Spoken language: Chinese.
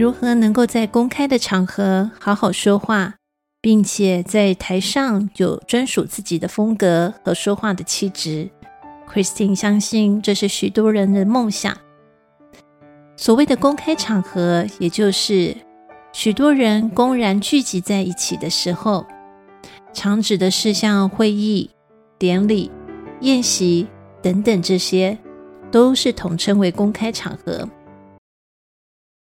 如何能够在公开的场合好好说话并且在台上有专属自己的风格和说话的气质。Christine 相信这是许多人的梦想。所谓的公开场合也就是许多人公然聚集在一起的时候常指的是像会议典礼宴席等等这些都是统称为公开场合。